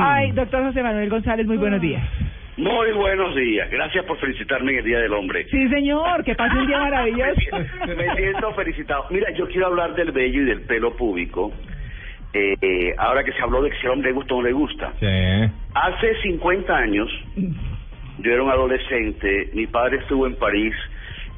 Ay, doctor José Manuel González, muy buenos días. Muy buenos días. Gracias por felicitarme en el Día del Hombre. Sí, señor, que pase un día maravilloso. Me siento felicitado. Mira, yo quiero hablar del vello y del pelo público. Eh, eh, ahora que se habló de que si al hombre le gusta o no le gusta. Sí. Hace 50 años, yo era un adolescente, mi padre estuvo en París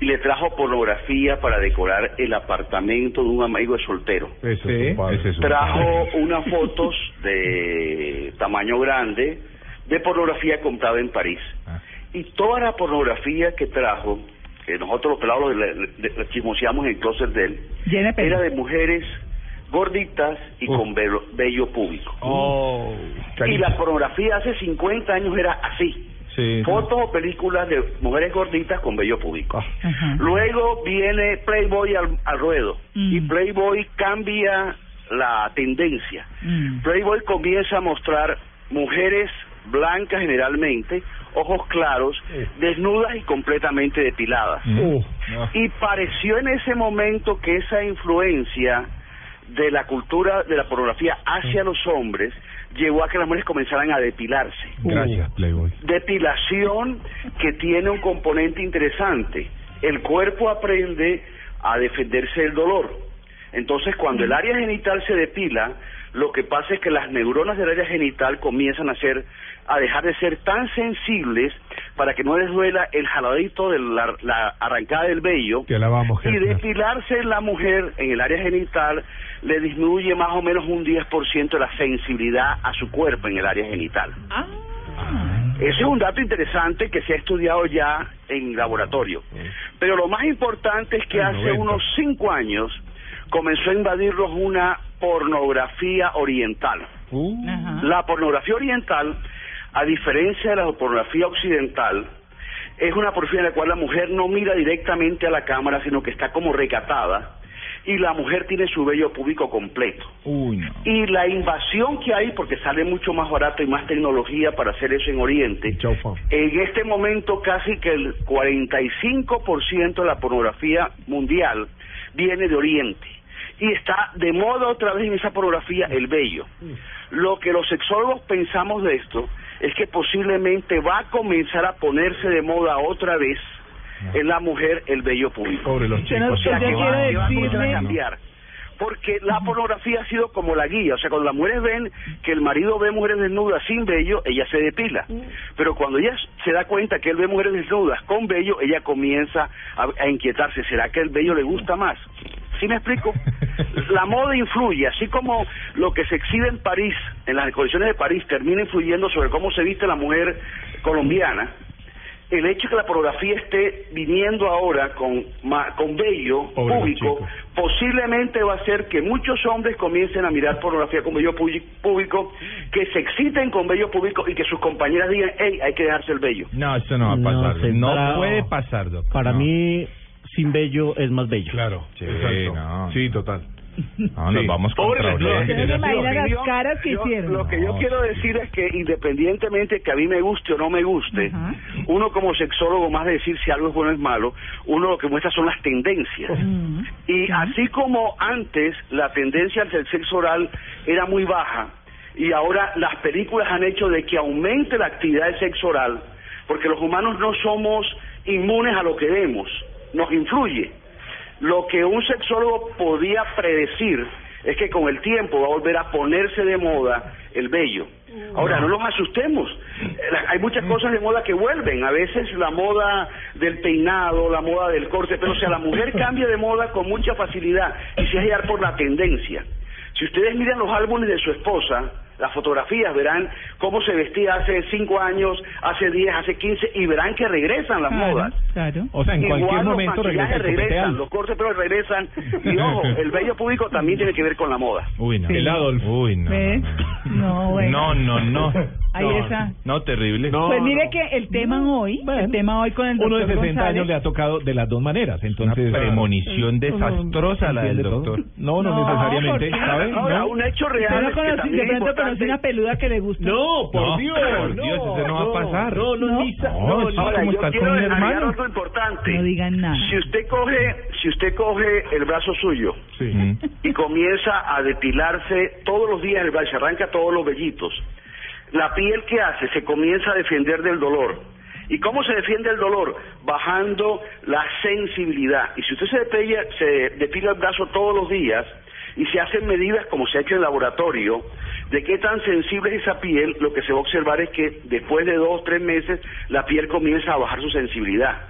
y le trajo pornografía para decorar el apartamento de un amigo de soltero. Eso Sí, es su padre. ese es su Trajo unas fotos de tamaño grande de pornografía comprada en París. Ah. Y toda la pornografía que trajo, que nosotros los pelados le, le- le chismoseamos en el closet de él, era de mujeres gorditas y con velo- vello público. Oh. Y la pornografía hace 50 años era así. Sí. Fotos o películas de mujeres gorditas con vello público. Luego viene Playboy al, al ruedo Mm. y Playboy cambia la tendencia. Mm. Playboy comienza a mostrar mujeres blancas generalmente, ojos claros, desnudas y completamente depiladas. Mm. Uh, No. Y pareció en ese momento que esa influencia de la cultura de la pornografía hacia los hombres llevó a que las mujeres comenzaran a depilarse Gracias, Playboy. depilación que tiene un componente interesante. El cuerpo aprende a defenderse del dolor. Entonces, cuando el área genital se depila, lo que pasa es que las neuronas del área genital comienzan a ser a dejar de ser tan sensibles para que no les duela el jaladito de la, la arrancada del vello Que la vamos, y depilarse en la mujer en el área genital le disminuye más o menos un 10% de la sensibilidad a su cuerpo en el área genital. Ah. Ese es un dato interesante que se ha estudiado ya en laboratorio. Pero lo más importante es que hace 90. unos cinco años comenzó a invadirlos una pornografía oriental. Uh. La pornografía oriental, a diferencia de la pornografía occidental, es una pornografía en la cual la mujer no mira directamente a la cámara, sino que está como recatada, y la mujer tiene su vello público completo. Uy, no. Y la invasión que hay, porque sale mucho más barato y más tecnología para hacer eso en Oriente, en este momento casi que el 45% de la pornografía mundial viene de Oriente. Y está de moda otra vez en esa pornografía el vello. Lo que los sexólogos pensamos de esto es que posiblemente va a comenzar a ponerse de moda otra vez en la mujer el vello público. Pobre los chicos. O sea, que va, quiero que va a comenzar a decirle- cambiar. Porque la pornografía ha sido como la guía. O sea, cuando las mujeres ven que el marido ve mujeres desnudas sin vello, ella se depila. Pero cuando ella se da cuenta que él ve mujeres desnudas con vello, ella comienza a, a inquietarse. ¿Será que el vello le gusta más? ¿Sí me explico? La moda influye, así como lo que se exhibe en París, en las colecciones de París, termina influyendo sobre cómo se viste la mujer colombiana el hecho de que la pornografía esté viniendo ahora con ma- con vello Pobre los público posiblemente va a hacer que muchos hombres comiencen a mirar pornografía con vello pu- público, que se exciten con vello público y que sus compañeras digan, hey, hay que dejarse el vello. No, eso no va a No pasar. No, para- puede pasar, doctor. Para No. mí, sin bello es más bello. Claro. Sí, Exacto. no. Sí, total. No, nos Sí. vamos contra las caras que yo- hicieron. Lo que yo quiero decir es que independientemente que a mí me guste o no me guste, uno como sexólogo, más de decir si algo es bueno o es malo, uno lo que muestra son las tendencias. Y así como antes la tendencia hacia el sexo oral era muy baja, y ahora las películas han hecho de que aumente la actividad del sexo oral, porque los humanos no somos inmunes a lo que vemos, nos influye. Lo que un sexólogo podía predecir es que con el tiempo va a volver a ponerse de moda el vello. Ahora, no nos asustemos. Hay muchas cosas de moda que vuelven. A veces la moda del peinado, la moda del corte, pero o sea, la mujer cambia de moda con mucha facilidad y se deja llevar por la tendencia. Si ustedes miran los álbumes de su esposa, las fotografías, verán cómo se vestía hace 5 años, hace 10, hace 15 y verán que regresan las Claro, modas. claro. O sea, en Igual cualquier los momento regresa regresan, los cortes pero regresan y ojo, el bello público también tiene que ver con la moda. Uy, no. Sí. El Adolf. Uy, no. ¿Ves? No, bueno. No, no, no. Ahí no, está. No, terrible. pues mire que el tema hoy, el tema hoy con el Uno de doctor 60 González, años le ha tocado de las dos maneras, entonces... Una premonición desastrosa la del ¿Entiende todo? doctor. No, no, No, necesariamente. ¿sabe? Ahora, No. un hecho real no es que conocí, también de pronto importante- una peluda que le gusta. No, por No, Dios, por Dios, eso no va a pasar. No, no, No. ni No, no, no, Ahora, como yo estar quiero con mi hermano. algo importante. No digan nada. Si usted coge, si usted coge el brazo suyo Sí. Y comienza a depilarse todos los días el brazo, arranca todos los vellitos, la piel que hace se comienza a defender del dolor. ¿Y cómo se defiende el dolor? Bajando la sensibilidad. Y si usted se depila, se depila el brazo todos los días y se hacen medidas como se ha hecho en laboratorio de qué tan sensible es esa piel, lo que se va a observar es que después de dos, tres meses la piel comienza a bajar su sensibilidad.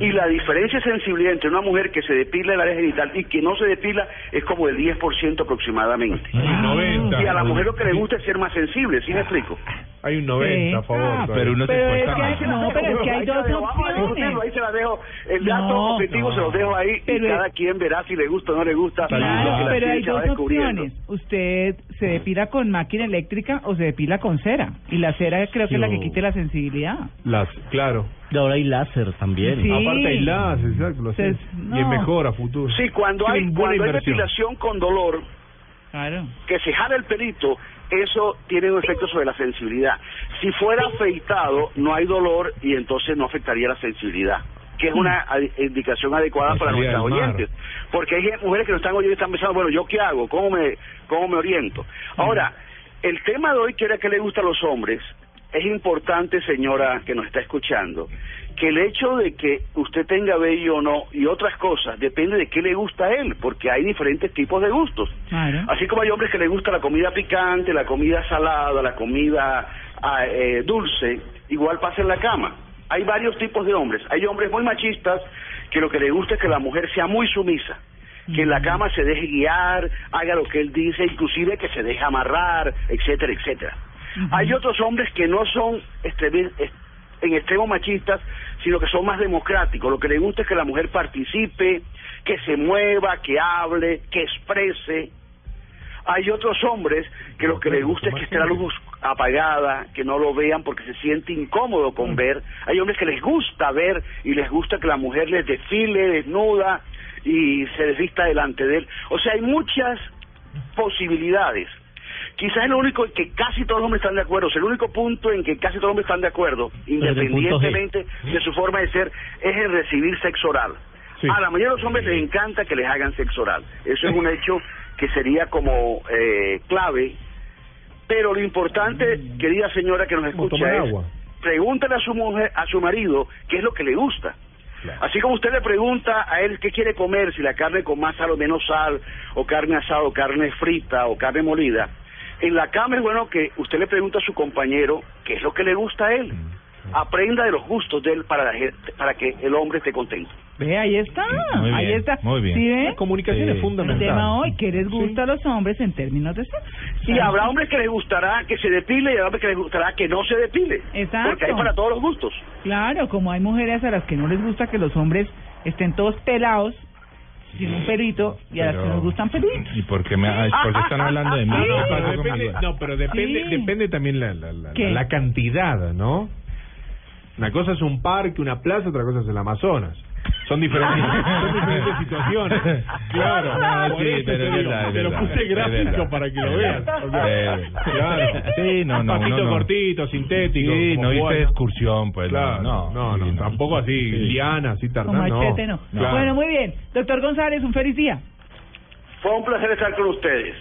Y la diferencia de sensibilidad entre una mujer que se depila el área genital y que no se depila es como del 10% aproximadamente. Hay un 90. Y a la mujer lo que le gusta es ser más sensible, ¿sí me explico? Hay un 90 a favor. Ah. Pero uno se Pero es cuesta que hay- más. no, pero es que hay se dos opciones. Ahí se la dejo. El dato No, objetivo no. se los dejo ahí Pero y es- cada quien verá si le gusta o no le gusta. Claro, pero hay dos opciones. Usted se depila con máquina eléctrica o se depila con cera. Y la cera creo que es la que quite la sensibilidad. Las, claro. Y ahora hay láser también. Sí. Aparte hay las, exacto. Entonces, Y es mejor a futuro. Sí, cuando Sí, hay, buena cuando hay depilación con dolor, Claro. que se jala el pelito, eso tiene un efecto sobre la sensibilidad. Si fuera afeitado, no hay dolor y entonces no afectaría la sensibilidad que es una adi- indicación adecuada para mar. oyentes. Porque hay mujeres que nos están oyendo y están pensando, bueno, ¿yo qué hago? ¿Cómo me, cómo me oriento? Ahora, el tema de hoy, que era que le gusta a los hombres, es importante, señora que nos está escuchando, que el hecho de que usted tenga vello o no y otras cosas depende de qué le gusta a él, porque hay diferentes tipos de gustos. Claro. Así como hay hombres que les gusta la comida picante, la comida salada, la comida ah, eh, dulce, igual pasa en la cama. Hay varios tipos de hombres. Hay hombres muy machistas que lo que les gusta es que la mujer sea muy sumisa, que en la cama se deje guiar, haga lo que él dice, inclusive que se deje amarrar, etcétera, etcétera. Hay otros hombres que no son extremi- es- en extremo machistas, sino que son más democráticos. Lo que les gusta es que la mujer participe, que se mueva, que hable, que exprese. Hay otros hombres que lo que les gusta es que esté la luz apagada, que no lo vean porque se siente incómodo con ver. Hay hombres que les gusta ver y les gusta que la mujer les desfile desnuda y se desvista delante de él. O sea, hay muchas posibilidades. Quizás lo único en que casi todos los hombres están de acuerdo, el único punto en que casi todos los hombres están de acuerdo, independientemente de su forma de ser, es en recibir sexo oral. Sí. A la mayoría de los hombres les encanta que les hagan sexo oral. Eso es un hecho que sería como eh, clave. Pero lo importante, querida señora que nos escucha, es pregúntale a su mujer, a su marido, qué es lo que le gusta. Así como usted le pregunta a él qué quiere comer, si la carne con más sal o menos sal, o carne asada, o carne frita, o carne molida, en la cama es bueno que usted le pregunte a su compañero qué es lo que le gusta a él. Aprenda de los gustos de él para, la gente- para que el hombre esté contento. Ve, ahí está. Muy ahí bien, está. muy bien. ¿Sí ve? La comunicación Sí. es El fundamental. tema hoy, ¿qué les gusta a los hombres en términos de sexo? Y habrá hombres que les gustará que se depile y habrá hombres que les gustará que no se depile. Exacto. Porque hay para todos los gustos. Claro, como hay mujeres a las que no les gusta que los hombres estén todos pelados, sin un pelito, y a las que Pero- nos gustan peluditos. ¿Y por qué, me, ay, por qué están hablando de mí? Sí. No, Pero pasa depende, no, pero depende, Sí. depende también la, la, la, la cantidad, ¿no? Una cosa es un parque, una plaza, otra cosa es el Amazonas. Son diferentes, son diferentes situaciones. Claro, No, sí, pero te es digo, verdad, es te lo puse es gráfico verdad. para que lo veas. claro. Sí, no, no, patito no, no. cortito, sintético. Sí, no hice bueno. excursión, pues Claro, no. no, no, Sí, tampoco así, Sí. liana, así tardán, no. machete, no. Claro. Bueno, muy bien. Doctor González, un feliz día. Fue un placer estar con ustedes.